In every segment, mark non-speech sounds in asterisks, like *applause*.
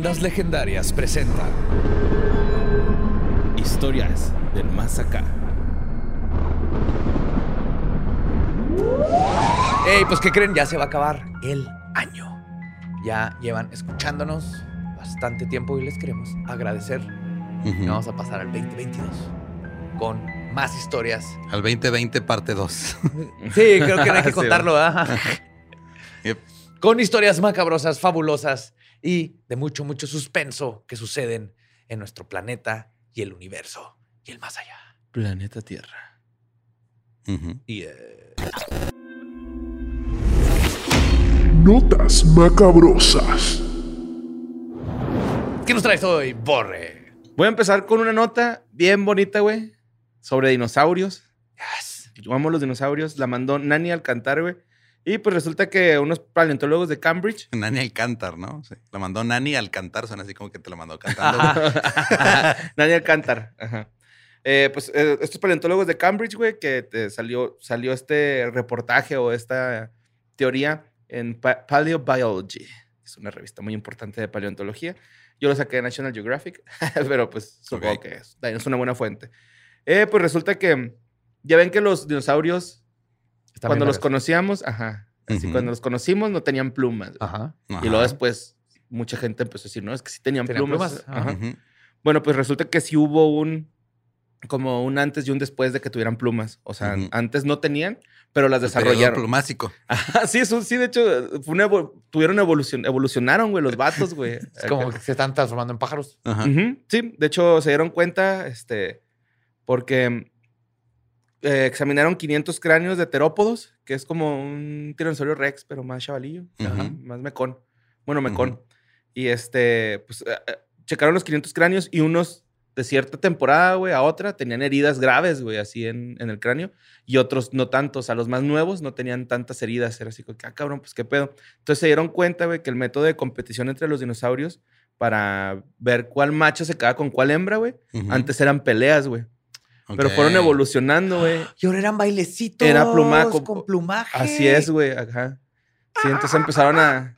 Leyendas Legendarias presenta Historias del Más Acá. Ey, pues ¿qué creen? Ya se va a acabar el año. Ya llevan escuchándonos bastante tiempo y les queremos agradecer. Y vamos a pasar al 2022 con más historias. Al 2020, parte 2. *laughs* Sí, creo que no hay que *laughs* contarlo. *laughs* Yep. Con historias macabrosas, fabulosas y de mucho, mucho suspenso que suceden en nuestro planeta y el universo y el más allá. Planeta Tierra. Y eh, Notas macabrosas. ¿qué nos traes hoy, Borre? Voy a empezar con una nota bien bonita, güey, sobre dinosaurios. Yes. Yo amo los dinosaurios. La mandó Nani Alcantar, güey. Y pues resulta que unos paleontólogos de Cambridge. *laughs* Nani Alcantar, ¿no? Sí. La mandó Nani Alcantar, suena así como que te la mandó cantando. *laughs* Nani Alcantar. Ajá. Eh, pues eh, estos paleontólogos de Cambridge, güey, que te salió, salió este reportaje o esta teoría en Pa- Paleobiology. Es una revista muy importante de paleontología. Yo lo saqué de National Geographic, *laughs* pero pues supongo Ok. que es, es una buena fuente. Eh, pues resulta que ya ven que los dinosaurios, Cuando los conocíamos, ajá, así cuando los conocimos no tenían plumas. Ajá. Ajá. Y luego después mucha gente empezó a decir, no, es que sí tenían, Tenían plumas. plumas, ajá. Ajá. Ujú. Bueno, pues resulta que sí hubo un, como un antes y un después de que tuvieran plumas. O sea, antes no tenían, pero las desarrollaron. plumásico. Ajá, sí, eso sí, de hecho, fue una evo- tuvieron evolución, evolucionaron, güey, los vatos, güey. *laughs* Es como que se están transformando en pájaros. Ajá. Sí, de hecho, se dieron cuenta, este, porque eh, examinaron 500 cráneos de terópodos, que es como un tiranosaurio rex, pero más chavalillo, más mecón. Bueno, mecón. Y este, pues, eh, eh, checaron los 500 cráneos y unos de cierta temporada, güey, a otra, tenían heridas graves, güey, así en, en el cráneo, y otros no tantos. A los más nuevos no tenían tantas heridas. Era así como que, ah, cabrón, pues qué pedo. Entonces se dieron cuenta, güey, que el método de competición entre los dinosaurios para ver cuál macho se quedaba con cuál hembra, güey, antes eran peleas, güey. Pero fueron evolucionando, güey. Y ahora eran bailecitos. Era plumaco. Con plumaje. Así es, güey, ajá. Sí, entonces empezaron a...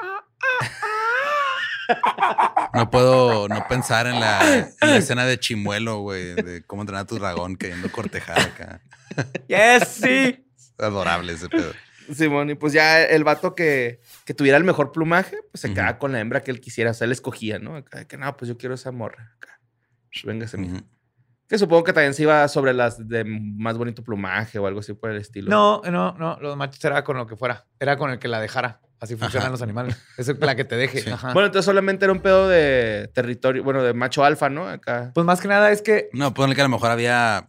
No puedo no pensar en la, en la escena de Chimuelo, güey, de cómo entrenar a tu dragón queriendo cortejar acá. ¡Yes, sí! Adorable ese pedo. Simón, y pues ya el vato que, que tuviera el mejor plumaje, pues se quedaba con la hembra que él quisiera. O sea, él escogía, ¿no? Acá, de que no, pues yo quiero esa morra. Acá. Pues, Véngase, mija. Que supongo que también se iba sobre las de más bonito plumaje o algo así por el estilo. No, no, no. Los machos era con lo que fuera. Era con el que la dejara. Así funcionan Ajá. los animales. Es la que te deje. Sí. Ajá. Bueno, entonces solamente era un pedo de territorio, bueno, de macho alfa, ¿no? Acá. pues más que nada es que No, ponle que a lo mejor había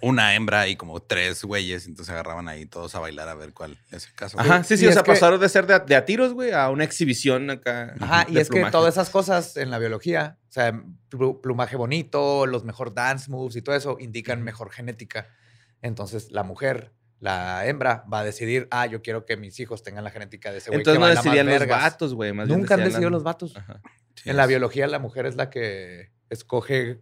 una hembra y como tres güeyes, entonces agarraban ahí todos a bailar a ver cuál es el caso. Ajá, sí, sí, Y o es sea, que- pasaron de ser de, a- de a tiros, güey, a una exhibición acá. Ajá, y es que todas esas cosas en la biología, o sea, plu- plumaje bonito, los mejor dance moves y todo eso indican mejor genética. Entonces, la mujer, la hembra, va a decidir, ah, yo quiero que mis hijos tengan la genética de ese güey. Entonces que no decidían los vergas". vatos, güey. más bien Nunca han decidido los vatos. Ajá. Sí, En la biología, la mujer es la que escoge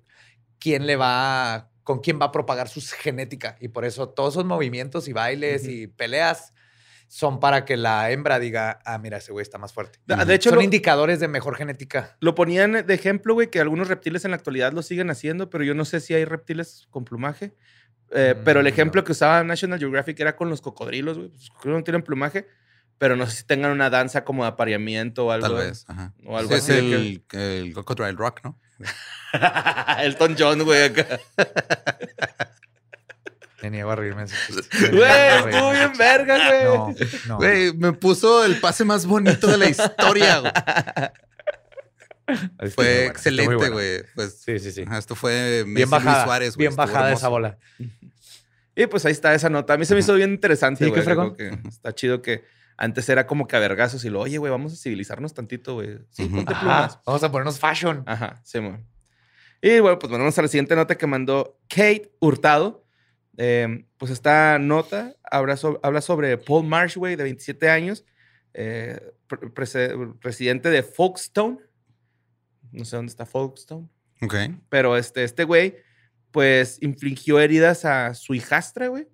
quién le va, con quién va a propagar su genética. Y por eso todos esos movimientos y bailes y peleas son para que la hembra diga, ah, mira, ese güey está más fuerte. De, de hecho, son lo, indicadores de mejor genética. lo ponían de ejemplo, güey, que algunos reptiles en la actualidad lo siguen haciendo, pero yo no sé si hay reptiles con plumaje. Eh, pero el Mm, ejemplo no. que usaba National Geographic era con los cocodrilos, güey. Los cocodrilos no tienen plumaje, pero no sé si tengan una danza como de apareamiento o algo. Tal vez. Ajá. O algo Sí, así Es el, el Crocodile Rock, ¿no? *laughs* Elton John, güey, acá. Me niego a reírme. Güey, estuvo bien verga, güey. No, no. Güey, me puso el pase más bonito de la historia, güey. Fue bueno, excelente, güey. Pues, Sí, sí, sí. esto fue Messi Bien bajada. Luis Suárez, güey. bien estuvo bajada hermoso. esa bola. Y pues ahí está esa nota. A mí se me hizo bien interesante, Sí, güey. qué fregón. Está chido que antes era como que a vergazos y lo, oye, güey, vamos a civilizarnos tantito, güey. Sí, Ujú. ponte Ajá, plumas. Vamos a ponernos fashion. Ajá, sí, mon. Y bueno, pues vamos a la siguiente nota que mandó Kate Hurtado. Eh, pues esta nota habla, so- habla sobre Paul Marsh, güey, de 27 años, eh, presidente de Folkestone. No sé dónde está Folkestone. Ok. Pero este, este güey, pues, infligió heridas a su hijastra, güey.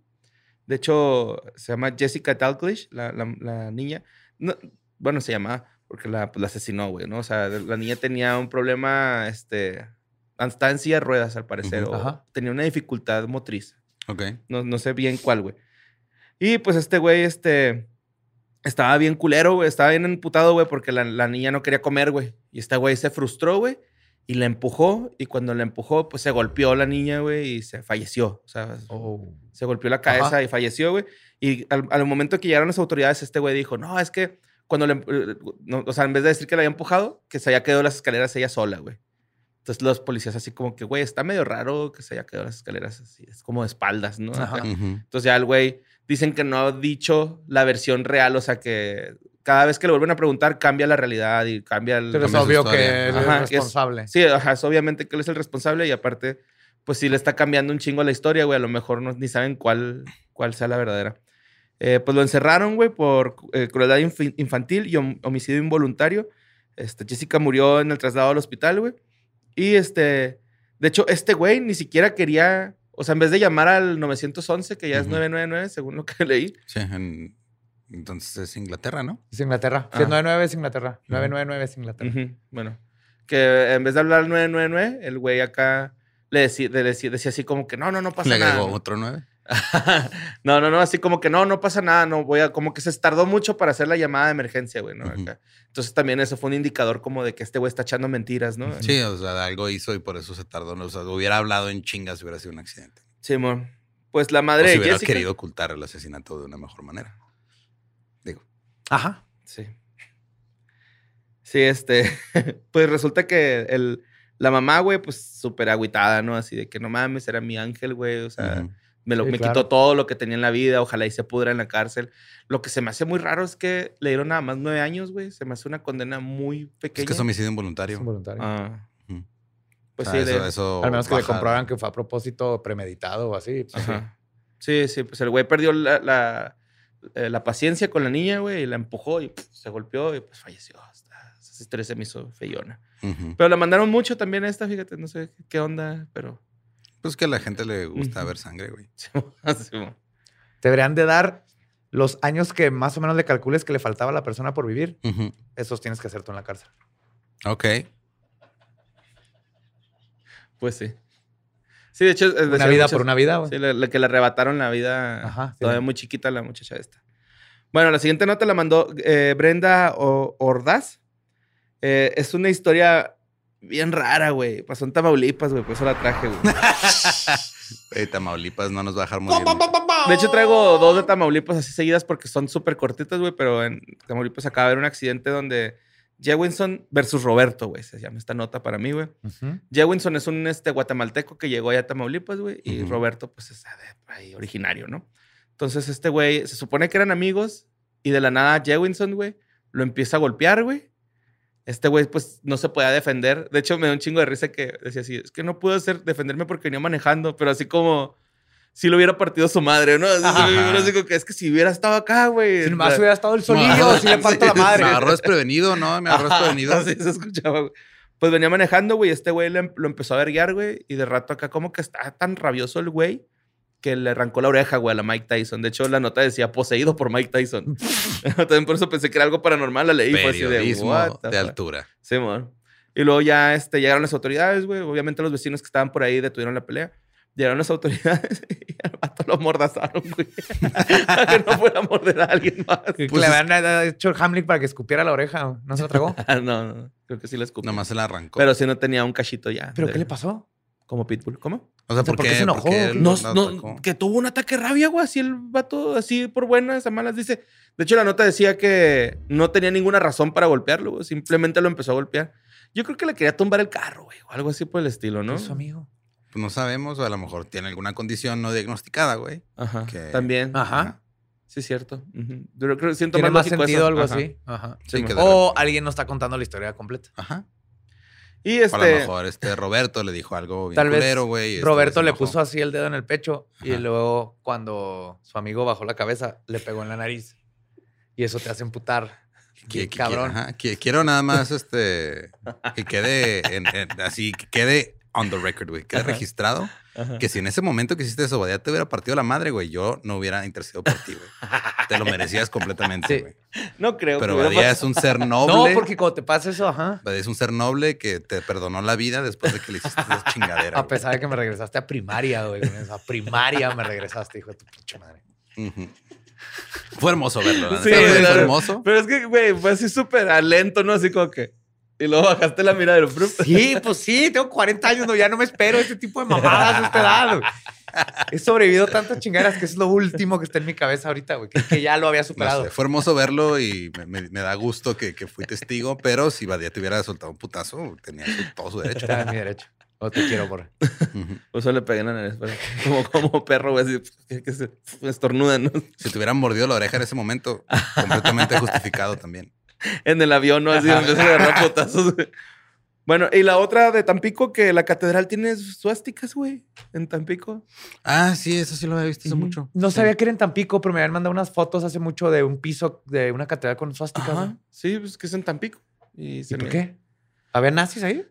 De hecho, se llama Jessica Dalglish, la, la- la niña. No, bueno, se llama porque la, pues, la asesinó, güey, ¿no? O sea, la niña tenía un problema, este... Estaba en silla de ruedas, al parecer. Ujú. o Ajá. tenía una dificultad motriz. Ok. No, no sé bien cuál, güey. Y pues este güey, este... Estaba bien culero, güey. Estaba bien emputado, güey, porque la, la niña no quería comer, güey. Y este güey se frustró, güey. Y la empujó. Y cuando la empujó, pues se golpeó la niña, güey. Y se falleció. O sea, Oh. Se golpeó la cabeza Ajá. y falleció, güey. Y al, al momento que llegaron las autoridades, este güey dijo, no, es que cuando le... eh, no, o sea, en vez de decir que la había empujado, que se haya quedado las escaleras ella sola, güey. Entonces los policías así como que, güey, está medio raro que se haya quedado las escaleras así. Es como de espaldas, ¿no? Ajá. Entonces ya el güey dicen que no ha dicho la versión real, o sea que cada vez que le vuelven a preguntar cambia la realidad y cambia el... Pero es obvio que él es es- responsable. Sí, ajá, es obviamente que él es el responsable y aparte, pues sí le está cambiando un chingo la historia, güey. A lo mejor no, ni saben cuál, cuál sea la verdadera. Eh, pues lo encerraron, güey, por eh, crueldad infantil y hom- homicidio involuntario. Este, Jessica murió en el traslado al hospital, güey. Y este, de hecho, este güey ni siquiera quería, o sea, en vez de llamar al 911, que ya es Ujú. 999, según lo que *laughs* leí. Sí, en- entonces es Inglaterra, ¿no? Es Inglaterra. Ah. 199 es Inglaterra. 999 es Inglaterra. Bueno, que en vez de hablar al 999, el güey acá le decía, le decía, decía así como que no, no, no pasa Le nada. agregó ¿no? otro nueve. *laughs* no, no, no, así como que no, no pasa nada, no voy a, como que se tardó mucho para hacer la llamada de emergencia, güey, ¿no? Entonces también eso fue un indicador como de que este güey está echando mentiras, ¿no? Sí, o sea, algo hizo y por eso se tardó. O sea, hubiera hablado en chingas si hubiera sido un accidente. Simón. Pues la O madre si de hubiera Jessica. querido ocultar el asesinato de una mejor manera. Digo. Ajá. Sí. Sí, este. *laughs* pues resulta que el, la mamá, güey, pues súper agüitada, ¿no? Así de que no mames, era mi ángel, güey. O sea, me, lo, Sí, me claro. quitó todo lo que tenía en la vida. Ojalá y se pudra en la cárcel. Lo que se me hace muy raro es que le dieron nada más nueve años, güey. Se me hace una condena muy pequeña. Es que es homicidio Es involuntario. involuntario. Ah. Pues O sea, sí, eso, de- eso Al menos que le comprobaran que fue a propósito premeditado o así. pues, sí. Ajá. Sí, sí, pues el güey perdió la, la, eh, la paciencia con la niña, güey, y la empujó y pff, se golpeó y pues falleció. Esa historia se me hizo feyona. Pero la mandaron mucho también a esta, fíjate, no sé qué onda, pero... Pues que a la gente le gusta ver sangre, güey. *laughs* Sí, mo. Deberían de dar los años que más o menos le calcules que le faltaba a la persona por vivir. Ujú. Esos tienes que hacer tú en la cárcel. Ok. pues sí. Sí, de hecho... eh, Una vida muchas- por una vida, güey. Sí, le, le- que le arrebataron la vida Ajá, sí. todavía muy chiquita la muchacha esta. Bueno, la siguiente nota la mandó eh, Brenda O- Ordaz. Eh, es una historia bien rara, güey. Pasó en Tamaulipas, güey, por eso la traje, güey. *laughs* Tamaulipas no nos va a dejar morir. De hecho, traigo dos de Tamaulipas así seguidas porque son súper cortitas, güey, pero en Tamaulipas acaba de haber un accidente donde Jewinson versus Roberto, güey, se llama esta nota para mí, güey. Ujú. Jewinson es un este, guatemalteco que llegó allá a Tamaulipas, güey, y. Roberto, pues, es de ahí originario, ¿no? Entonces, este güey, se supone que eran amigos y de la nada Jewinson, güey, lo empieza a golpear, güey. Este güey, pues, no se podía defender. De hecho, me da un chingo de risa que decía así, es que no puedo hacer, defenderme porque venía manejando, pero así como si lo hubiera partido su madre, ¿no? Así, que es que si hubiera estado acá, güey. Si nomás hubiera estado el solillo, si le parto la *laughs* madre. Me agarró desprevenido, ¿no? Me agarró desprevenido. *laughs* Así se escuchaba, güey. Pues venía manejando, güey. Este güey le- lo empezó a verguiar, güey. Y de rato acá, como que está tan rabioso el güey que le arrancó la oreja, güey, a la Mike Tyson. De hecho, la nota decía poseído por Mike Tyson. *laughs* *laughs* También por eso pensé que era algo paranormal. La leí fue así de. Periodismo "What the de fuck?". altura. Sí, mon. Y luego ya este, llegaron las autoridades, güey. Obviamente los vecinos que estaban por ahí detuvieron la pelea. Llegaron las autoridades *laughs* y al vato lo amordazaron, güey. Para que no fuera a morder a alguien más. Pues le habían hecho el Hamlet para que escupiera la oreja. ¿No se lo tragó? Ah, no, no. Creo que sí le escupió. Nomás se la arrancó. Pero sí no tenía un cachito ya. ¿Pero de- qué le pasó? Como Pitbull. ¿Cómo? O sea, ¿por ¿por qué qué se enojó? Que tuvo un ataque de rabia, güey. Así el vato, así por buenas, a malas, dice. De hecho, la nota decía que no tenía ninguna razón para golpearlo, güey. Simplemente lo empezó a golpear. Yo creo que le quería tumbar el carro, güey. O algo así por el estilo, ¿no? ¿Qué hizo, amigo? Pues no sabemos, o a lo mejor tiene alguna condición no diagnosticada, güey. Ajá. Que- También. Ajá. Sí, es cierto. Ujú. Yo creo, siento Tiene más sentido eso. algo Ajá. así. Ajá. Sí, O alguien no está contando la historia completa. Ajá. Y O a este. lo mejor este Roberto le dijo algo bien Tal culero, güey. este Roberto le puso así el dedo en el pecho y Ajá. luego cuando su amigo bajó la cabeza le pegó en la nariz. Y eso te hace emputar. Que- cabrón. ajá, que- quiero nada más este que quede en- en- así, que quede on the record, güey. Quede registrado Ajá. que si en ese momento que hiciste eso, ya te hubiera partido la madre, güey, yo no hubiera intercedido por ti, güey. Te lo merecías completamente, Sí. güey. No creo. Pero Badía es un ser *laughs* No, noble. porque cuando te pasa eso, ajá. Badía es un ser noble que te perdonó la vida después de que le hiciste esa chingadera. *laughs* A pesar de que me regresaste a primaria, güey. A primaria me regresaste, hijo de tu pinche madre. Fue hermoso verlo, Sí, fue hermoso. Pero es que, güey, fue así súper a lento, ¿no? Así como que. Y luego bajaste la mirada del fruto. Sí, pues sí, tengo 40 años, no, ya no me espero este tipo de mamadas a esta edad. He sobrevivido tantas chingaderas que es lo último que está en mi cabeza ahorita, güey, que, que ya lo había No superado. sé, fue hermoso verlo y me, me- me da gusto que, que fui testigo, pero si Badía te hubiera soltado un putazo, tenía todo su derecho. Era mi derecho. O te quiero, por. Pues solo le pegué en la nariz, como, como perro, güey, así que, que se estornuda, ¿no? Si te hubieran mordido la oreja en ese momento, completamente justificado también. En el avión, ¿no? Así empieza a agarrar putazos, güey. Bueno, y la otra de Tampico, que la catedral tiene suásticas, güey, en Tampico. Ah, sí, eso sí lo había visto hace mucho. No Sí. sabía que era en Tampico, pero me habían mandado unas fotos hace mucho de un piso de una catedral con suásticas. Ajá. ¿no? Sí, pues que es en Tampico. ¿Y, ¿Y se por me- qué? ¿Había nazis ahí?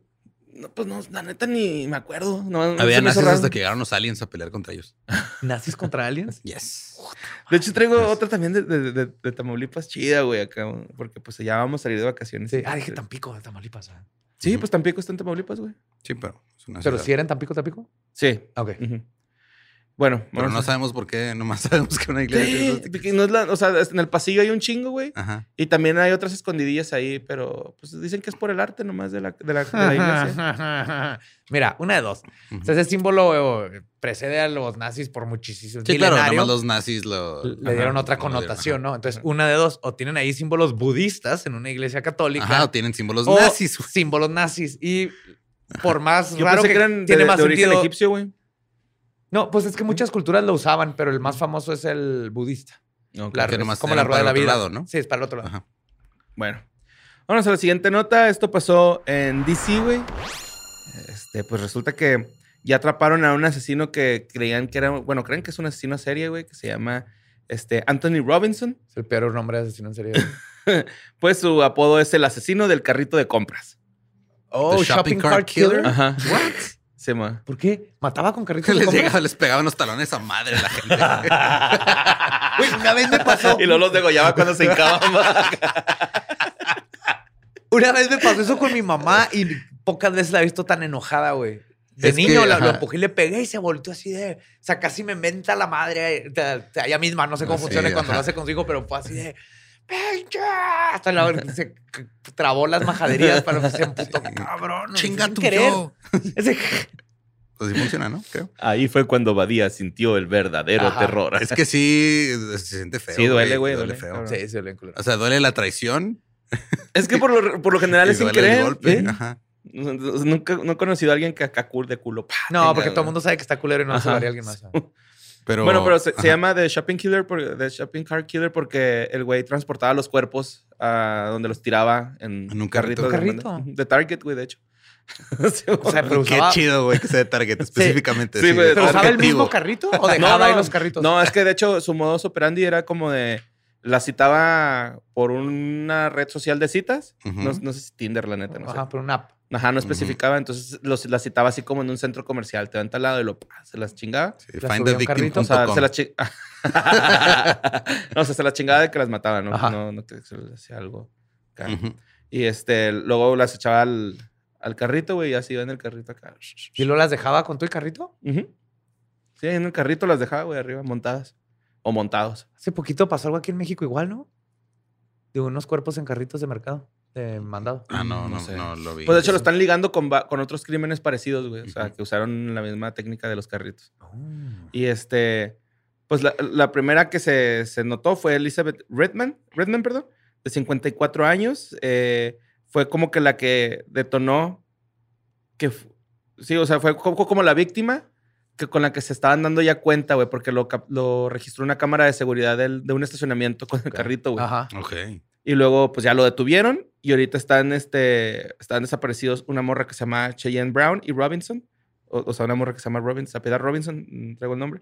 No, pues no, la neta ni me acuerdo. No, no Había nazis raro. hasta que llegaron los aliens a pelear contra ellos. *laughs* ¿Nazis contra aliens? *laughs* Yes. De hecho, traigo otra también de, de, de- de Tamaulipas chida, güey, acá. Porque pues ya vamos a salir de vacaciones. Sí. Ah, dije Tampico, de Tamaulipas. ah. Sí, pues Tampico está en Tamaulipas, güey. Sí, pero es una Pero si era en Tampico, Tampico. Sí. Ok. Ujú. Bueno, Pero no sabemos por qué, nomás *laughs* sabemos que una iglesia tiene no es la- o sea, en el pasillo hay un chingo, güey. Ajá. Y también hay otras escondidillas ahí, pero pues dicen que es por el arte nomás de la, de la, de la iglesia. Mira, una de dos. O sea, ese símbolo eh, precede a los nazis por muchísimos Sí, claro, nomás los nazis lo... Le dieron Ajá, otra connotación. ¿no? Entonces, una de dos. O tienen ahí símbolos budistas en una iglesia católica. Ajá, o tienen símbolos o nazis. güey. símbolos nazis. Y por más Yo raro pensé que, que eran de, tiene más de origen sentido. egipcio, güey. No, pues es que muchas culturas lo usaban, pero el más famoso es el budista. Ok. La- que es como la rueda de la vida. otro lado, ¿no? Sí, es para el otro lado. Ajá. Bueno, vamos a la siguiente nota. Esto pasó en DC, güey. Este, pues resulta que ya atraparon a un asesino que creían que era, bueno, creen que es un asesino a serie, güey, que se llama este, Anthony Robinson. Es el peor nombre de asesino en serie. *laughs* Pues su apodo es el asesino del carrito de compras. oh, The shopping cart killer. Ajá. What? Llama. ¿Por qué? ¿Mataba con *laughs* carritos les compras? llegaba, les pegaban los talones a madre a la gente. *laughs* Güey, una vez me pasó. Y luego los degollaba cuando se hincaban. *laughs* Una vez me pasó eso con mi mamá y pocas veces la he visto tan enojada, güey. De Es niño que, la, lo empujé y le pegué y se volteó así de. O sea, casi me menta la madre. de- de ella misma, no sé cómo Sí, funciona cuando lo hace consigo, pero fue así de. ¡Pinche! Hasta la se trabó las majaderías para que se *laughs* emputó. Cabrón. Chinga tu yo. Ese- Pues sí funciona, ¿no? Creo. Ahí fue cuando Badía sintió el verdadero Ajá. terror. Es que sí, se siente feo. Sí, duele, güey, Duele duele, feo. cabrón. Sí, sí, culero. O sea, duele la traición. Es que por lo, por lo general *laughs* y es sin duele el querer. golpe. ¿eh? Ajá. Nunca no he conocido a alguien que acá de culo. pa, No, porque todo el mundo sabe que está culero y no haría a alguien más. *laughs* Pero, bueno, pero se, llama The Shopping Killer, por, The Shopping Car Killer porque el güey transportaba los cuerpos a donde los tiraba en, En un carrito. de ¿Carrito? De Target, güey, de hecho. *laughs* Sí, O sea, pero Qué chido, güey, que sea de Target *laughs* específicamente. Sí, güey, ¿pero usaba el mismo carrito o dejaba ahí los carritos? No, es que de hecho su modus operandi era como de. La citaba por una red social de citas. No, no sé si Tinder, la neta, no sé. Ajá, por una app. Ajá, no especificaba. Entonces los, las citaba así como en un centro comercial. Te va al lado y lo, pa, se las chingaba. Sí, La carrito, O sea, se las chi- *laughs* no, o sea, se las chingaba de que las mataba, ¿no? Ajá. No, no que se les hacía algo. acá. Y este, luego las echaba al, al carrito, güey, y así iba en el carrito acá. ¿Y luego las dejaba con tu carrito? Ujú. Sí, en el carrito las dejaba, güey, arriba, montadas. O montados. Hace poquito pasó algo aquí en México igual, ¿no? De unos cuerpos en carritos de mercado, de mandado. Ah, no, No no, sé. no lo vi. Pues de hecho lo están ligando con, con otros crímenes parecidos, güey. O sea, que usaron la misma técnica de los carritos. Oh. Y este, pues la, la primera que se, se notó fue Elizabeth Redman, Redman, perdón, de 54 años. Eh, fue como que la que detonó que Sí, o sea, fue co- co- como la víctima que con la que se estaban dando ya cuenta, güey, porque lo, lo registró una cámara de seguridad del- de un estacionamiento con el carrito, güey. Ajá. Ok. Y luego, pues ya lo detuvieron y ahorita están, este, están desaparecidos una morra que se llama Cheyenne Brown y Robinson. O, o sea, una morra que se llama Robinson, apellida Robinson, mm, traigo el nombre.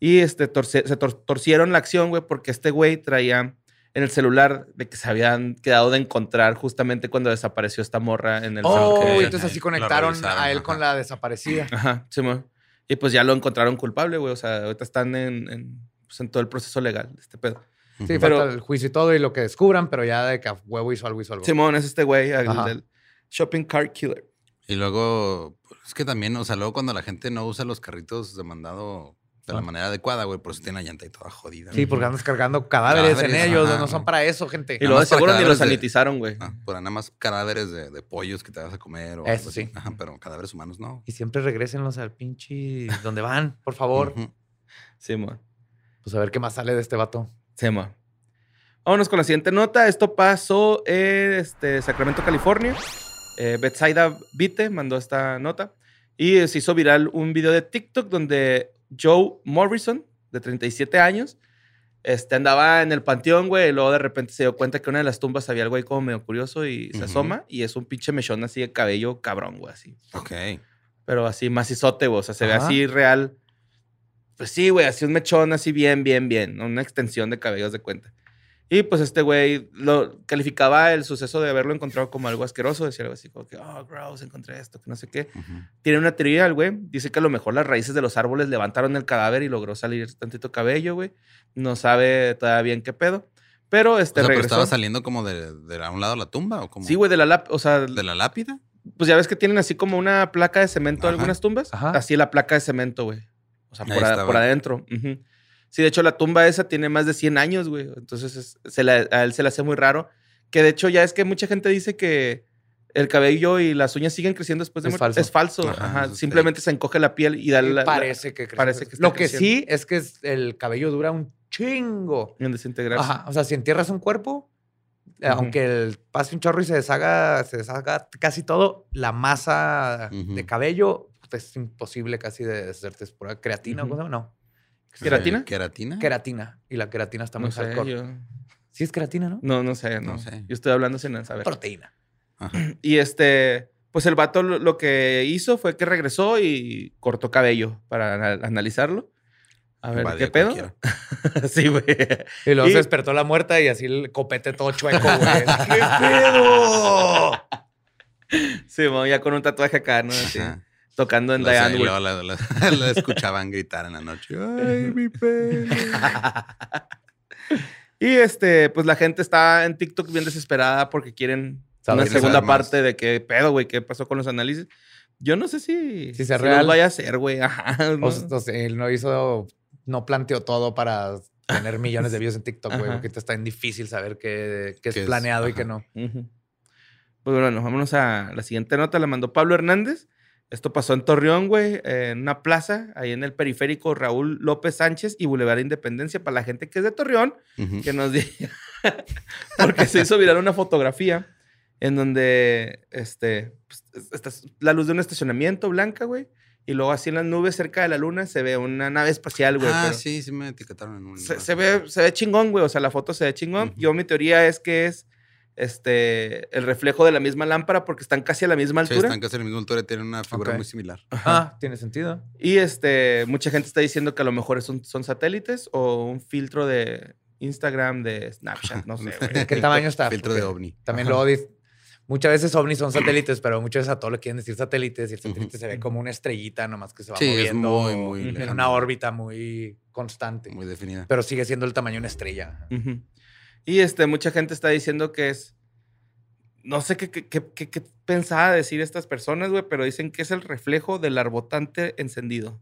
Y este, torce- se tor- torcieron la acción, güey, porque este güey traía en el celular de que se habían quedado de encontrar justamente cuando desapareció esta morra en el Oh, y entonces así conectaron a él ajá. con la desaparecida. Ajá, sí, mo. Y pues ya lo encontraron culpable, güey. O sea, ahorita están en, en, pues, en todo el proceso legal de este pedo. Sí, Pero- falta el juicio y todo y lo que descubran, pero ya de que a huevo hizo algo, hizo algo. Simón es este güey, el Shopping Cart Killer. Y luego, pues, es que también, o sea, luego cuando la gente no usa los carritos de mandado de la Ah. manera adecuada, güey, por eso tiene la llanta y toda jodida. Sí, porque andas cargando cadáveres, en ellos, ajá. no son para eso, gente. Y luego seguro ni los sanitizaron, güey. Ah, por nada más cadáveres de, de pollos que te vas a comer. O Eso sí. Ajá, pero cadáveres humanos no. Y siempre regrésenlos al pinche donde van, por favor. Ujú. Simón. Pues a ver qué más sale de este vato. Simón. Vámonos con la siguiente nota. Esto pasó en este, Sacramento, California. Eh, Betsaida Vite mandó esta nota. Y se hizo viral un video de TikTok donde Joe Morrison, de 37 años, este, andaba en el panteón, güey, y luego de repente se dio cuenta que en una de las tumbas había algo ahí como medio curioso y se asoma y es un pinche mechón así de cabello cabrón, güey, así. Ok. Pero así macizote, güey, o sea, se ve así real. Pues sí, güey, así un mechón así bien, bien, bien, una extensión de cabellos de cuenta. Y pues este güey lo calificaba el suceso de haberlo encontrado como algo asqueroso, decía algo así como que, oh, gross, encontré esto, que no sé qué. Ujú. Tiene una teoría, el güey. Dice que a lo mejor las raíces de los árboles levantaron el cadáver y logró salir tantito cabello, güey. No sabe todavía bien qué pedo. Pero O este sea, pero regresó. estaba saliendo como de, de a un lado la tumba o como Sí, güey, de la lap- o sea, de la lápida. pues ya ves que tienen así como una placa de cemento Ajá. algunas tumbas. Ajá. Así la placa de cemento, güey. O sea, por, a- estaba. por adentro. Ujú. Sí, de hecho, la tumba esa tiene más de 100 años, güey. Entonces, es- se le- a él se le hace muy raro. Que de hecho, ya es que mucha gente dice que el cabello y las uñas siguen creciendo después de Es falso. Es falso. Ajá, Simplemente se encoge la piel y da Y la, la- parece que crece. parece que está Lo que sí es que es- el cabello dura un chingo. en desintegrarse. Ajá. O sea, si entierras un cuerpo, eh, aunque el, pase un chorro y se deshaga, se deshaga casi todo, la masa Ujú. de cabello es imposible casi de deshacerte. ¿Es pura creatina se llama? No. ¿Queratina? ¿Queratina? Queratina. Y la queratina está muy No sé, hardcore. yo- Sí es queratina, ¿no? No, no sé, no. No sé. Yo estoy hablando sin saber. Proteína. Ajá. *clears throat* Y este, pues el vato lo, que hizo fue que regresó y cortó cabello para ana- analizarlo. A ver, Invadió ¿qué pedo? *laughs* sí, güey. Y luego Y- se despertó la muerta y así el copete todo chueco, güey. *laughs* ¡Qué pedo! *laughs* Sí, mo, ya con un tatuaje acá, ¿no? Así, Ajá. Tocando en Lo Diane. y la, la- *laughs* la escuchaban gritar en la noche. Ay, mi pelo. *laughs* Y este, pues la gente está en TikTok bien desesperada porque quieren Saber una segunda parte de qué pedo, güey, qué pasó con los análisis. Yo no sé si, Si sea los real. vaya a ser, güey. *laughs* Ajá. ¿no? O, o sea, él no hizo, no planteó todo para tener millones de views en TikTok, güey, porque está bien difícil saber qué, qué es ¿Qué es? planeado y Ajá. qué no. Ujú. Pues bueno, vámonos a la siguiente nota. La mandó Pablo Hernández. Esto pasó en Torreón, güey, en una plaza, ahí en el periférico Raúl López Sánchez y Boulevard Independencia. Para la gente que es de Torreón, Ujú. que nos diga. *laughs* Porque se hizo viral una fotografía en donde este, pues, está la luz de un estacionamiento blanca, güey. Y luego así en las nubes cerca de la luna se ve una nave espacial, güey. Ah, pero- sí, sí me etiquetaron en un. se, se ve, se ve chingón, güey. O sea, la foto se ve chingón. Ujú. Yo, mi teoría es que es este el reflejo de la misma lámpara porque están casi a la misma Sí, altura. están casi en la misma altura y tienen una figura Ok. muy similar. Ah, tiene sentido. Y este, mucha gente está diciendo que a lo mejor son, son satélites o un filtro de Instagram, de Snapchat, no sé, güey. ¿De qué tamaño está? *laughs* Filtro de Porque ovni. También luego dice- muchas veces ovnis son satélites, pero muchas veces a todo le quieren decir satélites y el satélite Ujú. se ve como una estrellita nomás que se va Sí, es moviendo muy, muy en lejano. una órbita muy constante. Muy definida. Pero sigue siendo el tamaño de una estrella. Ujú. Y este, mucha gente está diciendo que es. No sé qué, qué, qué, pensaba decir estas personas, güey, pero dicen que es el reflejo del arbotante encendido.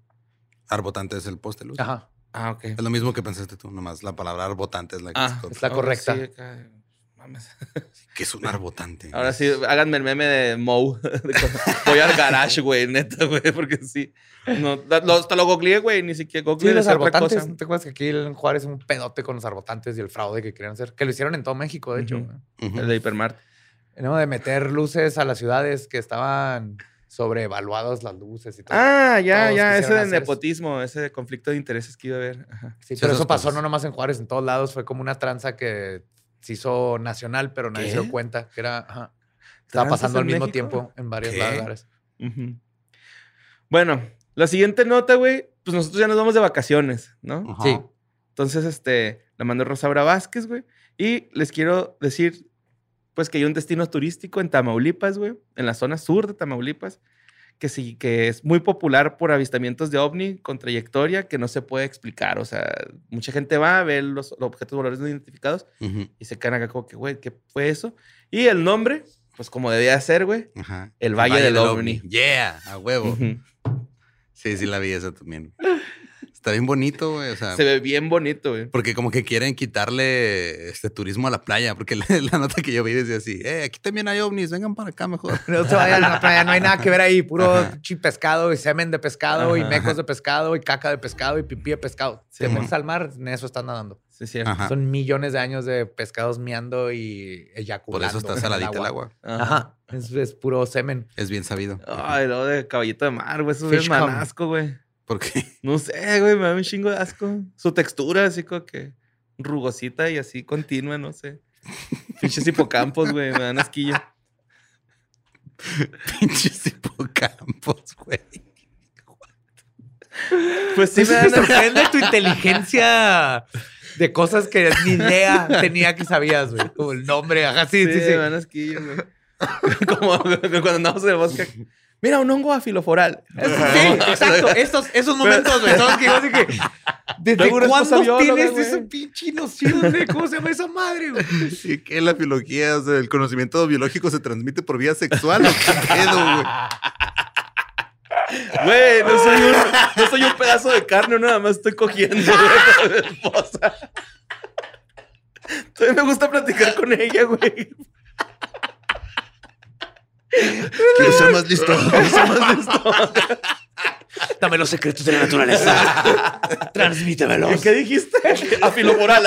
Arbotante es el poste luz. Ajá. Ah, ok. Es lo mismo que pensaste tú, nomás la palabra arbotante es la que Ah, se es la correcta. Sí, mames. *laughs* que es un arbotante. Ahora sí, háganme el meme de Moe. *laughs* Voy al garage, güey, neta, güey, porque sí. No, hasta lo googleé, güey, ni siquiera Sí, googleé los decía otra arbotantes. cosa. ¿No te acuerdas que aquí en Juárez un pedote con los arbotantes y el fraude que querían hacer? Que lo hicieron en todo México, de hecho. El de Hipermart. No, de meter luces a las ciudades que estaban sobrevaluadas las luces y todo. Ah, ya, Todos ya, ese de hacer eso. nepotismo, ese de conflicto de intereses que iba a haber. Ajá. Sí, Sí, pero eso pasó cosas. no nomás en Juárez, en todos lados. Fue como una tranza que se hizo nacional, pero nadie se dio cuenta que era. ajá, estaba ¿Tranzas pasando al mismo México? tiempo en varios ¿Qué? lugares. Bueno, la siguiente nota, güey, pues nosotros ya nos vamos de vacaciones, ¿no? Sí. Entonces, este, la mandó Rosaura Vázquez, güey. Y les quiero decir, pues, que hay un destino turístico en Tamaulipas, güey, en la zona sur de Tamaulipas, que sí, que es muy popular por avistamientos de ovni con trayectoria que no se puede explicar. O sea, mucha gente va a ver los, los objetos voladores no identificados y se quedan acá como que, güey, ¿qué fue eso? Y el nombre, pues, como debía ser, güey. El Valle del Ovni. Yeah, a huevo. Sí, sí la vi esa también. Está bien bonito, güey. O sea, se ve bien bonito, güey. porque como que quieren quitarle este turismo a la playa, porque *laughs* la, la nota que yo vi decía así, eh, aquí también hay ovnis, vengan para acá mejor. *laughs* No se vayan a la playa, no hay nada que ver ahí. Puro Ajá. pescado y semen de pescado y mecos de pescado y caca de pescado y pipí de pescado. Sí, Te mon. metes al mar, en eso están nadando. Sí. Ajá. Son millones de años de pescados miando y Por eyaculando. eso está *laughs* saladita el agua. Ajá. Es, es puro semen. Es bien sabido. Ay, lo de caballito de mar, güey. Eso es manasco, güey. Porque *laughs* No sé, güey, me da un chingo de asco. Su textura, así como que rugosita y así continua, no sé. Pinches hipocampos, güey, me dan asquillo. *laughs* pinches hipocampos, güey. Pues sí, me me dan sorprende tu inteligencia de cosas que ni idea tenía que sabías, güey. Como el nombre, ajá, sí, Sí, sí, sí. me dan asquillo, güey. *laughs* Como cuando andamos en el bosque. Mira, un hongo afiloforal. *laughs* Sí, exacto. Estos, esos momentos, los que yo así que. ¿Desde cuándo tienes güey. esa pinche noción de cómo se llama esa madre, güey? ¿Y qué la? O sea, el conocimiento biológico se transmite por vía sexual. ¿o ¿Qué pedo, güey? Güey, no soy, un, no soy un pedazo de carne, nada más estoy cogiendo güey, con mi esposa. Todavía me gusta platicar con ella, güey. Quiero ser más listo. Quiero ser más listo. *laughs* Dame los secretos de la naturaleza. Transmítemelos. ¿Qué dijiste? Afiloforal.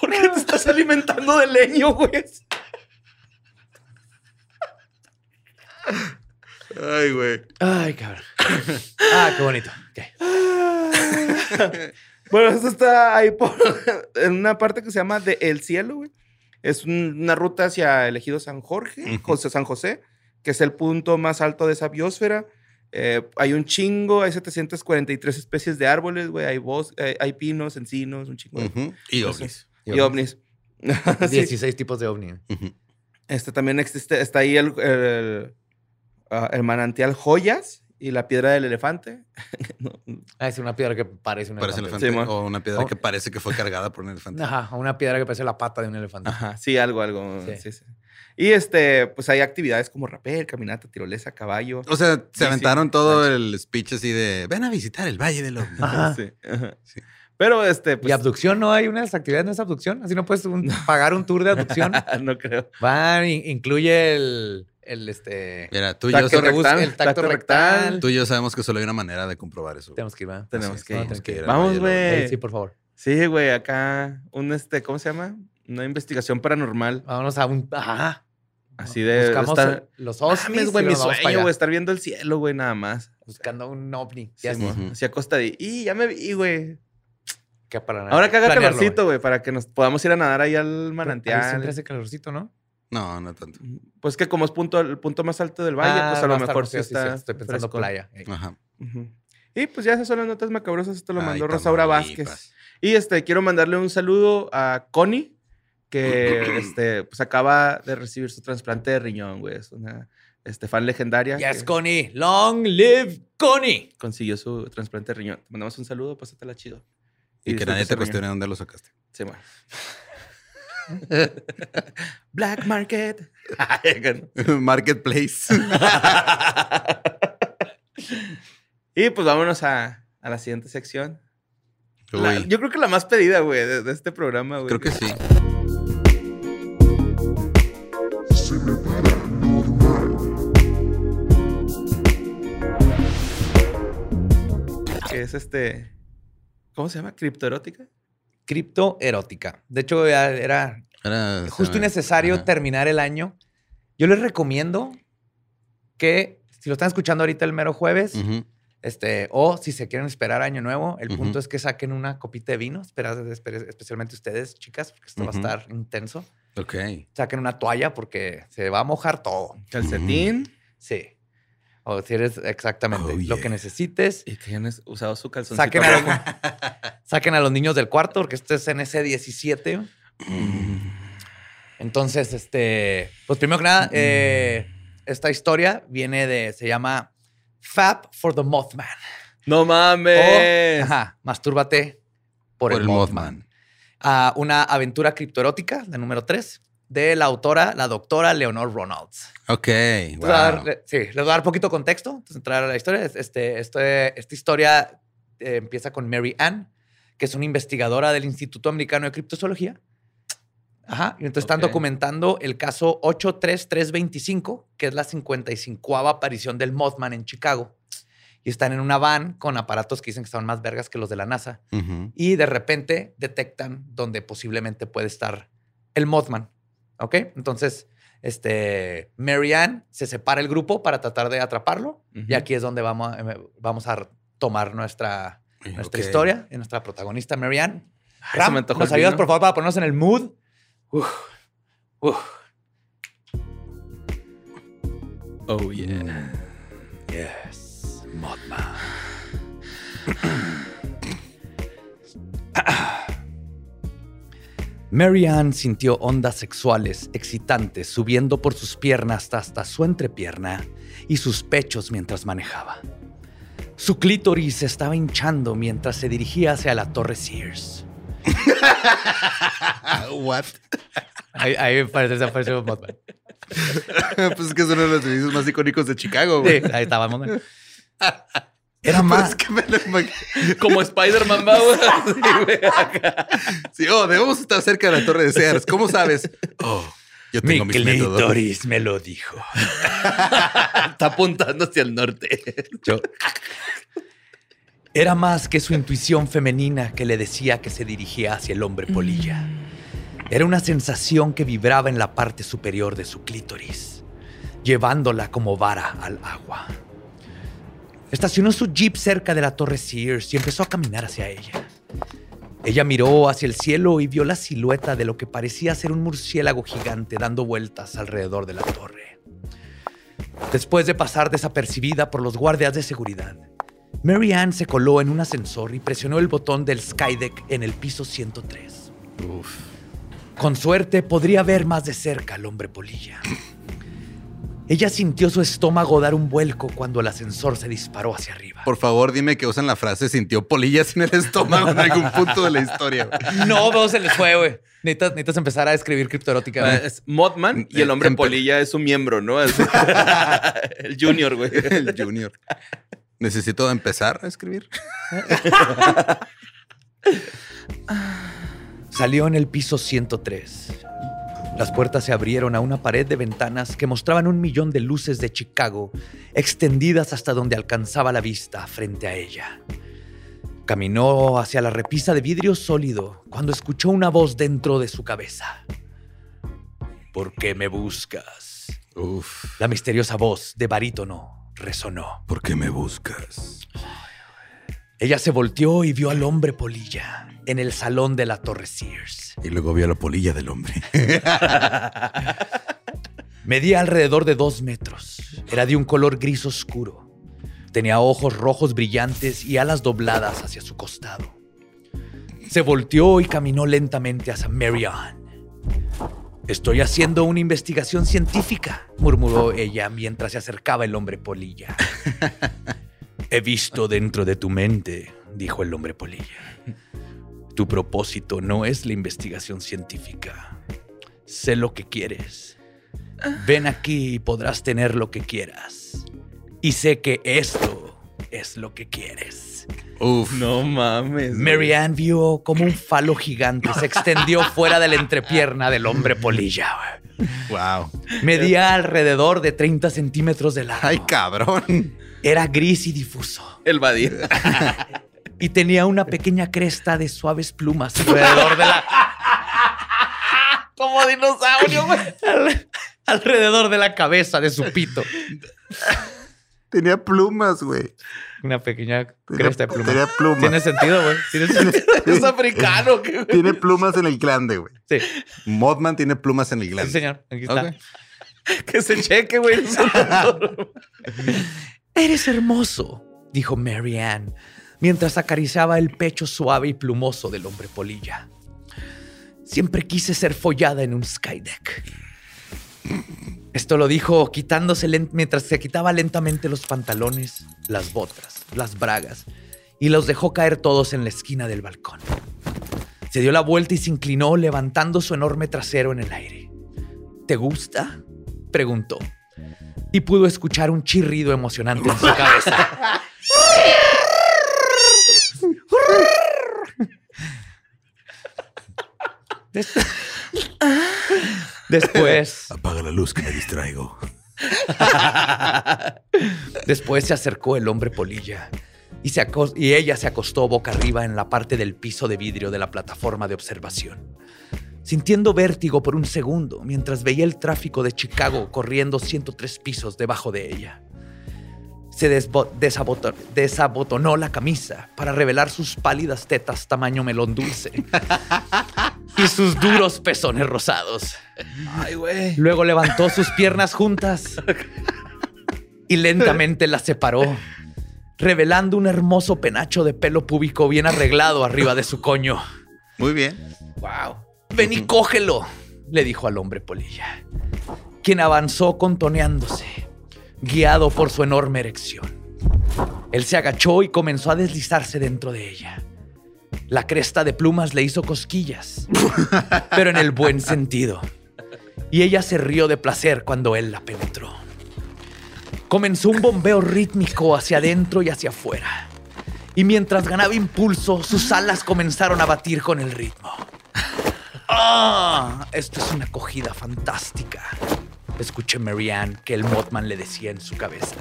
¿Por qué te estás alimentando de leño, güey? Ay, güey. Ay, cabrón. Ah, qué bonito. Ok. *laughs* Bueno, esto está ahí por, *laughs* en una parte que se llama de El Cielo, güey. Es un- una ruta hacia el ejido San Jorge. José San José, que es el punto más alto de esa biosfera. Eh, hay un chingo, hay 743 especies de árboles, güey. Hay, bos- eh, hay pinos, encinos, un chingo. Y ovnis. Y ovnis. *laughs* Sí. 16 tipos de ovni. Ujú. Este también existe, está ahí el, el, ah, el manantial Joyas y la piedra del elefante. *laughs* No, Ah, es una piedra que parece un Parece elefante. elefante. Sí, mo. o una piedra Oh. que parece que fue cargada por un elefante. Ajá, una piedra que parece la pata de un elefante. Ajá, sí, algo, algo. Sí. sí, sí. Y este, pues hay actividades como rapel, caminata, tirolesa, caballo. O sea, se aventaron sí. todo el speech así de ven a visitar el Valle del Ovni. Ajá. Sí, ajá. Sí. Pero este, ¿Y pues. abducción? ¿No hay unas actividades? ¿No es abducción? Así no puedes un- *laughs* pagar un tour de abducción. *laughs* no creo. Va, in- incluye el, el este... Mira, tú y, yo, rectal, el tacto tacto rectal. rectal. tú y yo sabemos que solo hay una manera de comprobar eso. Tenemos que ir, ¿va? Tenemos Así que es, ir. tenemos que ir al Vamos, güey. Ey, sí, por favor. Sí, güey, acá un este, ¿cómo se llama? Una investigación paranormal. Vámonos a un... Ajá. Así de Buscamos estar. los ovnis, güey, mi sueño, güey, estar viendo el cielo, güey, nada más. Buscando un ovni. Sí, Ujú. así acostadito. Y ya me vi, güey. que para Ahora que haga calorcito, güey, para que nos podamos ir a nadar ahí al. Ahí manantial. Siempre hace calorcito, ¿no? No, no tanto. Pues que como es punto, el punto más alto del valle, Ah, pues a lo mejor sí está. sí, Estoy pensando fresco. playa. Ajá. Ujú. Y pues ya esas son las notas macabrosas. Esto lo Ay, mandó Rosaura. Vázquez. Y este, quiero mandarle un saludo a Connie, que *clears throat* este, pues acaba de recibir su trasplante de riñón, güey. Es una este, fan legendaria. Yes, que Connie. Long live Connie. consiguió su trasplante de riñón. Te mandamos un saludo, pásatela chido. Y que nadie te cuestione dónde lo sacaste. Sí, bueno. *laughs* Black Market. *laughs* Marketplace. *laughs* y pues vámonos a, a la siguiente sección. La- yo creo que la más pedida, güey, de, de este programa, güey. creo que sí. Que es este. ¿Cómo se llama? ¿Criptoerótica? Criptoerótica. De hecho, era Era, justo y necesario Ajá. terminar el año. Yo les recomiendo que si lo están escuchando ahorita el mero jueves, Ujú. este, o si se quieren esperar año nuevo, el punto Ujú. es que saquen una copita de vino, espera- espe- especialmente ustedes, chicas, porque esto Ujú. va a estar intenso. Ok. Saquen una toalla porque se va a mojar todo. Calcetín. Sí. O si eres exactamente Oh, lo yeah. que necesites. Y han usado su calzoncito Saquen a, rojo. *laughs* saquen a los niños del cuarto porque este es NC17. Entonces, este, pues primero que nada, eh, esta historia viene de, se llama Fab for the Mothman. No O, mames. ajá, mastúrbate por, Por el, Mothman. Ah, una aventura criptoerótica, la número 3, de la autora, la doctora Leonor Ronalds. Ok. Les voy a dar- wow. sí, les voy a dar poquito contexto antes de entrar a la historia. Es- Este, este- esta historia eh, empieza con Mary Ann, que es una investigadora del Instituto Americano de Criptozoología. Ajá. Y entonces están documentando el caso 83325, que es la 55 aparición del Mothman en Chicago. Y están en una van con aparatos que dicen que son más vergas que los de la NASA. Y de repente detectan donde posiblemente puede estar el Mothman. ¿Ok? Entonces, este, Mary Ann se separa el grupo para tratar de atraparlo. Y aquí es donde vamos a, vamos a tomar nuestra, nuestra Ok. historia y nuestra protagonista, Ram, me antojó ¿nos ayudas, por favor, para ponernos en el mood? Uf, uf. Oh, yeah. Yes, Mothman. *coughs* Mary Ann sintió ondas sexuales excitantes subiendo por sus piernas hasta su entrepierna y sus pechos mientras manejaba. Su clítoris se estaba hinchando mientras se dirigía hacia la torre Sears. *laughs* What? Ahí, ahí parece, apareció Mothman. *laughs* pues es que es uno de los edificios más icónicos de Chicago, güey. Sí, ahí estaba Mothman. *laughs* Era más. Es que me lo Como Spider-Man acá. Sí, oh, debemos estar cerca de la Torre de Sears. ¿Cómo sabes? Oh, yo Mi tengo mis métodos. clítoris me lo dijo. *laughs* Está apuntando hacia el norte. Yo- Era más que su intuición femenina que le decía que se dirigía hacia el hombre polilla. Era una sensación que vibraba en la parte superior de su clítoris, llevándola como vara al agua. Estacionó su jeep cerca de la torre Sears y empezó a caminar hacia ella. Ella miró hacia el cielo y vio la silueta de lo que parecía ser un murciélago gigante dando vueltas alrededor de la torre. Después de pasar desapercibida por los guardias de seguridad, Mary Ann se coló en un ascensor y presionó el botón del Skydeck en el piso 103. Con suerte podría ver más de cerca al hombre polilla. Ella sintió su estómago dar un vuelco cuando el ascensor se disparó hacia arriba. Por favor, dime que usan la frase sintió polillas en el estómago en algún punto de la historia. *laughs* No, no se les fue, güey. Necesitas, necesitas empezar a escribir criptoerótica. Es Mothman y el hombre polilla es su miembro, ¿no? Es- *laughs* el junior, güey. *laughs* El junior. Necesito empezar a escribir. Salió en el piso 103. Las puertas se abrieron a una pared de ventanas que mostraban un millón de luces de Chicago extendidas hasta donde alcanzaba la vista frente a ella. Caminó hacia la repisa de vidrio sólido cuando escuchó una voz dentro de su cabeza. ¿Por qué me buscas? Uf. La misteriosa voz de barítono resonó. ¿Por qué me buscas? Ella se volteó y vio al hombre polilla en el salón de la Torre Sears. Y luego vi a la polilla del hombre. *laughs* Medía alrededor de dos metros. Era de un color gris oscuro. Tenía ojos rojos brillantes y alas dobladas hacia su costado. Se volteó y caminó lentamente hacia Mary Ann. Estoy haciendo una investigación científica, murmuró ella mientras se acercaba el hombre polilla. *laughs* He visto dentro de tu mente, dijo el hombre polilla. Tu propósito no es la investigación científica. Sé lo que quieres. Ven aquí y podrás tener lo que quieras. Y sé que esto es lo que quieres. Uf. No mames. Mary Ann vio como un falo gigante se extendió fuera de la entrepierna del hombre polilla. Wow. Medía alrededor de 30 centímetros de largo. Ay, cabrón. Era gris y difuso. El Badir. *laughs* Y tenía una pequeña cresta de suaves plumas alrededor de la... ¿Cómo como dinosaurio, güey. Al- alrededor de la cabeza de su pito. Tenía plumas, güey. Una pequeña Tenía, cresta de pluma. tenía plumas. Tiene sentido, güey. Tiene sentido. *laughs* Es africano, güey. Tiene plumas en el glande, güey. Sí, Mothman tiene plumas en el sí, glande. señor. Aquí está. Que se cheque, güey. *laughs* Eres hermoso, dijo Mary Ann, mientras acariciaba el pecho suave y plumoso del hombre polilla. Siempre quise ser follada en un skydeck. Esto lo dijo quitándose mientras se quitaba lentamente los pantalones, las botas, las bragas y los dejó caer todos en la esquina del balcón. Se dio la vuelta y se inclinó levantando su enorme trasero en el aire. ¿Te gusta? preguntó. Y pudo escuchar un chirrido emocionante en su cabeza. Des- Después, Apaga la luz que me distraigo. después se acercó el hombre polilla y, se y ella se acostó boca arriba en la parte del piso de vidrio de la plataforma de observación, sintiendo vértigo por un segundo mientras veía el tráfico de Chicago corriendo 103 pisos debajo de ella. Se desabotonó la camisa para revelar sus pálidas tetas tamaño melón dulce *laughs* y sus duros pezones rosados. Ay, güey. Luego levantó sus piernas juntas y lentamente las separó, revelando un hermoso penacho de pelo púbico bien arreglado arriba de su coño. Muy bien. Wow. Ven y cógelo, le dijo al hombre polilla, quien avanzó contoneándose, guiado por su enorme erección. Él se agachó y comenzó a deslizarse dentro de ella. La cresta de plumas le hizo cosquillas, *laughs* pero en el buen sentido. Y ella se rió de placer cuando él la penetró. Comenzó un bombeo rítmico hacia adentro y hacia afuera. Y mientras ganaba impulso, sus alas comenzaron a batir con el ritmo. ¡Ah! Esto es una acogida fantástica. Escuché Marianne que el Mothman le decía en su cabeza.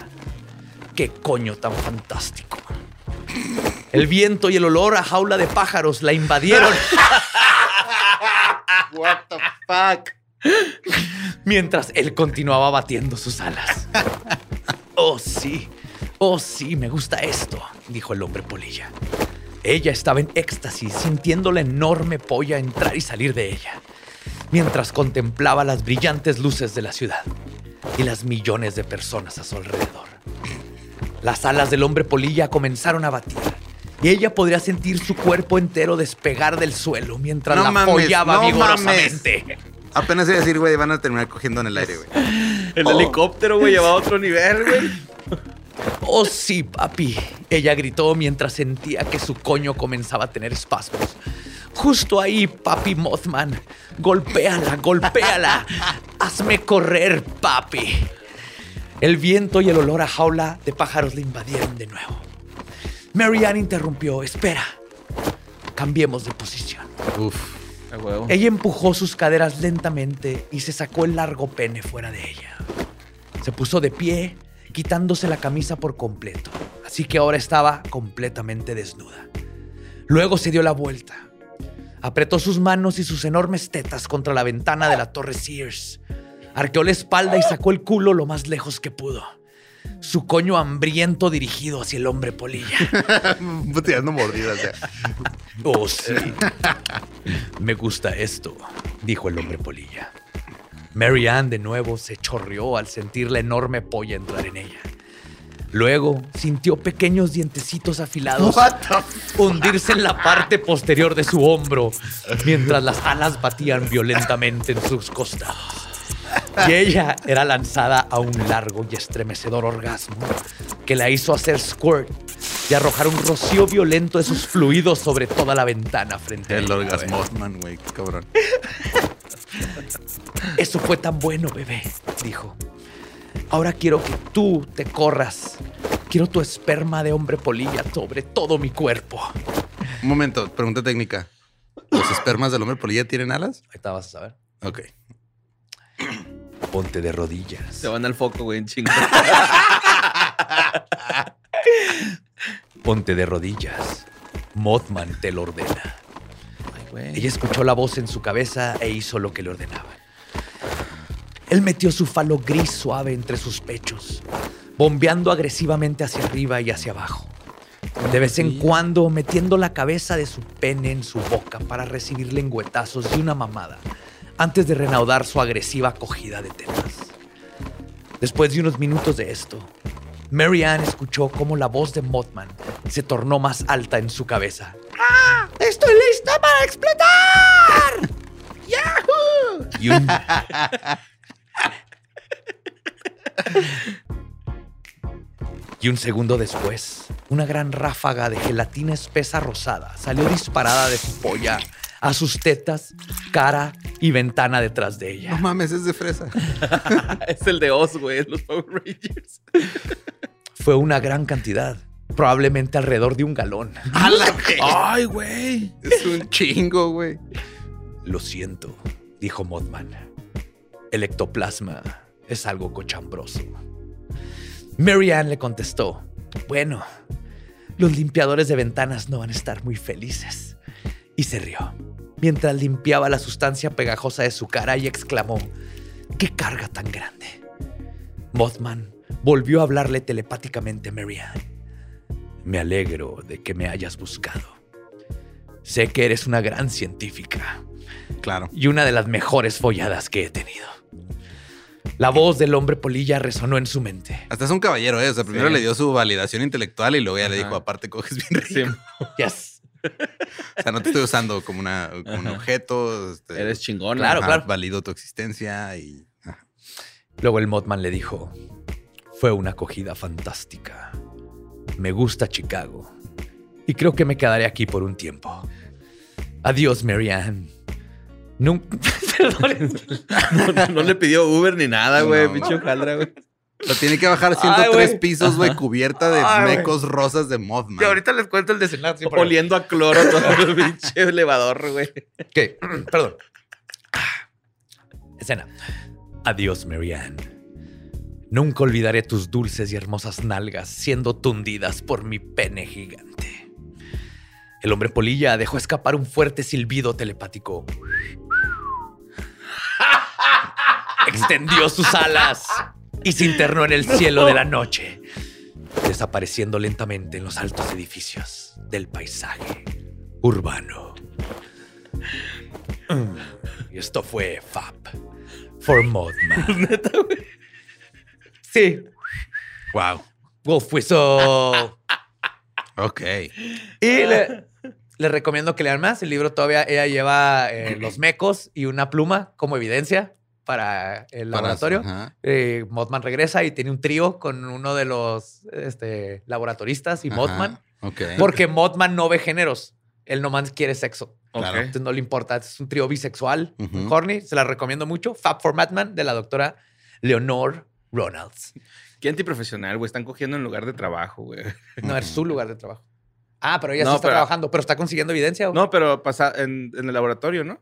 ¡Qué coño tan fantástico! El viento y el olor a jaula de pájaros la invadieron *laughs* What the fuck? mientras él continuaba batiendo sus alas. Oh, sí. Oh, sí, me gusta esto, dijo el hombre polilla. Ella estaba en éxtasis, sintiendo la enorme polla entrar y salir de ella, mientras contemplaba las brillantes luces de la ciudad y las millones de personas a su alrededor. Las alas del hombre polilla comenzaron a batir y ella podría sentir su cuerpo entero despegar del suelo mientras No la mames, follaba no vigorosamente. Apenas iba a decir, güey, van a terminar cogiendo en el aire, güey. El helicóptero, güey, llevaba a otro nivel, güey. *laughs* Oh, sí, papi. Ella gritó mientras sentía que su coño comenzaba a tener espasmos. Justo ahí, papi Mothman. Golpéala, golpéala. *laughs* Hazme correr, papi. El viento y el olor a jaula de pájaros le invadieron de nuevo. Marianne interrumpió. Espera. Cambiemos de posición. Uf. Ella empujó sus caderas lentamente y se sacó el largo pene fuera de ella. Se puso de pie, quitándose la camisa por completo, así que ahora estaba completamente desnuda. Luego se dio la vuelta. Apretó sus manos y sus enormes tetas contra la ventana de la torre Sears. Arqueó la espalda y sacó el culo lo más lejos que pudo. Su coño hambriento dirigido hacia el hombre polilla. *laughs* Tirando mordidas. Oh, sí. Me gusta esto, dijo el hombre polilla. Mary Ann de nuevo se chorreó al sentir la enorme polla entrar en ella. Luego sintió pequeños dientecitos afilados hundirse en la parte posterior de su hombro mientras las alas batían violentamente en sus costados. Y ella era lanzada a un largo y estremecedor orgasmo que la hizo hacer squirt y arrojar un rocío violento de sus fluidos sobre toda la ventana frente a El ella. orgasmosman, güey, cabrón. Eso fue tan bueno, bebé, dijo. Ahora quiero que tú te corras. Quiero tu esperma de hombre polilla sobre todo mi cuerpo. Un momento, pregunta técnica. ¿Los espermas del hombre polilla tienen alas? Ahorita vas a saber. Ok. Ponte de rodillas. Se van al foco, güey, en chingo. *laughs* Ponte de rodillas. Mothman te lo ordena. güey. Ella escuchó la voz en su cabeza e hizo lo que le ordenaba. Él metió su falo gris suave entre sus pechos, bombeando agresivamente hacia arriba y hacia abajo. De vez en cuando metiendo la cabeza de su pene en su boca para recibir lengüetazos de una mamada, antes de reanudar su agresiva acogida de tetas. Después de unos minutos de esto, Mary Ann escuchó cómo la voz de Mothman se tornó más alta en su cabeza. ¡Ah! ¡Estoy lista para explotar! *laughs* ¡Yahoo! Y un, *laughs* y un segundo después, una gran ráfaga de gelatina espesa rosada salió disparada de su polla a sus tetas, cara y ventana detrás de ella. No mames, es de fresa. *laughs* es el de Oz, güey, es los Power Rangers. Fue una gran cantidad, probablemente alrededor de un galón. Ay, güey. Es un chingo, güey. Lo siento, dijo Mothman. El ectoplasma es algo cochambroso. Mary Ann le contestó, bueno, los limpiadores de ventanas no van a estar muy felices. Y se rió, mientras limpiaba la sustancia pegajosa de su cara y exclamó, ¡qué carga tan grande! Mothman volvió a hablarle telepáticamente a Mary Ann. Me alegro de que me hayas buscado. Sé que eres una gran científica Claro. y una de las mejores folladas que he tenido. La voz del hombre polilla resonó en su mente. Hasta es un caballero, ¿eh? O sea, primero Sí. le dio su validación intelectual y luego ya le dijo, aparte coges bien rico. Sí, Yes. *laughs* O sea, no te estoy usando como, una, como un objeto. este, eres chingón. Claro, ajá, claro. Valido tu existencia y... ajá. Luego el Mothman le dijo, fue una acogida fantástica. Me gusta Chicago y creo que me quedaré aquí por un tiempo. Adiós, Marianne. Nunca... *laughs* Perdón. No, no le pidió Uber ni nada, güey. No. Pinche hojaldra, güey. Lo tiene que bajar Ay, 103 güey. pisos, güey, cubierta de Ay, mecos rosas de Mothman. les cuento el desenlace. Oliendo a cloro todo el *laughs* pinche elevador, güey. ¿Qué? Perdón. Escena. Adiós, Marianne. Nunca olvidaré tus dulces y hermosas nalgas siendo tundidas por mi pene gigante. El hombre polilla dejó escapar un fuerte silbido telepático. Extendió sus alas y se internó en el cielo de la noche, desapareciendo lentamente en los altos edificios del paisaje urbano. Y esto fue Fab for Modman. *laughs* Sí, Wow. Wolf Whistle. Ok. Y le, le recomiendo que lean más. El libro todavía ella lleva eh, los mecos y una pluma como evidencia para el Para- laboratorio. ajá. Eh, Mothman regresa y tiene un trío con uno de los este, laboratoristas y Ajá. Mothman. Porque Mothman no ve géneros. Él nomás quiere sexo. Entonces no le importa. Es un trío bisexual. Ujú. Horny. Se la recomiendo mucho. Fab for Madman de la doctora Leonor Ronalds. Qué antiprofesional, güey. Están cogiendo en lugar de trabajo, güey. *laughs* No es su lugar de trabajo. Ah, pero ella sí No, está pero- trabajando, pero está consiguiendo evidencia. ¿o? No, pero pasa en, en el laboratorio, ¿no?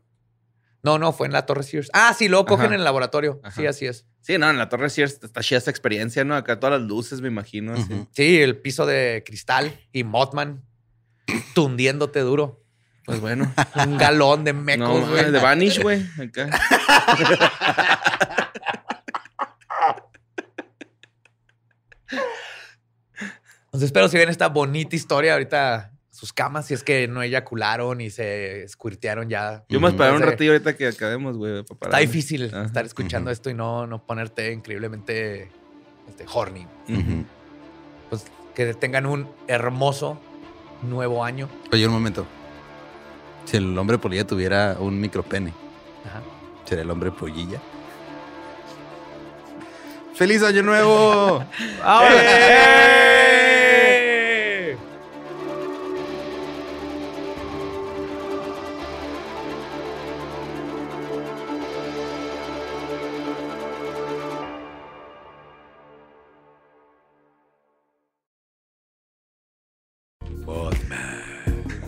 No, no, fue en la Torre Sears. Ah, sí, luego cogen Ajá. en el laboratorio. Ajá. Sí, así es. Sí, no, en la Torre Sears está chida esta experiencia, ¿no? Acá todas las luces, me imagino. así. Sí, el piso de cristal y Mothman *clears throat* tundiéndote duro. Pues bueno. *laughs* Un galón de no, mecos, güey. de Vanish, güey. Acá. Entonces *laughs* espero si ven esta bonita historia ahorita sus camas, si es que no eyacularon y se squirtearon ya. Yo me voy a esperar un ratillo ahorita que acabemos, güey. para Está difícil Ajá. estar escuchando esto y no, no ponerte increíblemente este, horny. Pues que tengan un hermoso nuevo año. Oye, un momento. Si el hombre polilla tuviera un micropene, Ajá. ¿sería el hombre pollilla? ¡Feliz año nuevo! *laughs* ¡Eh!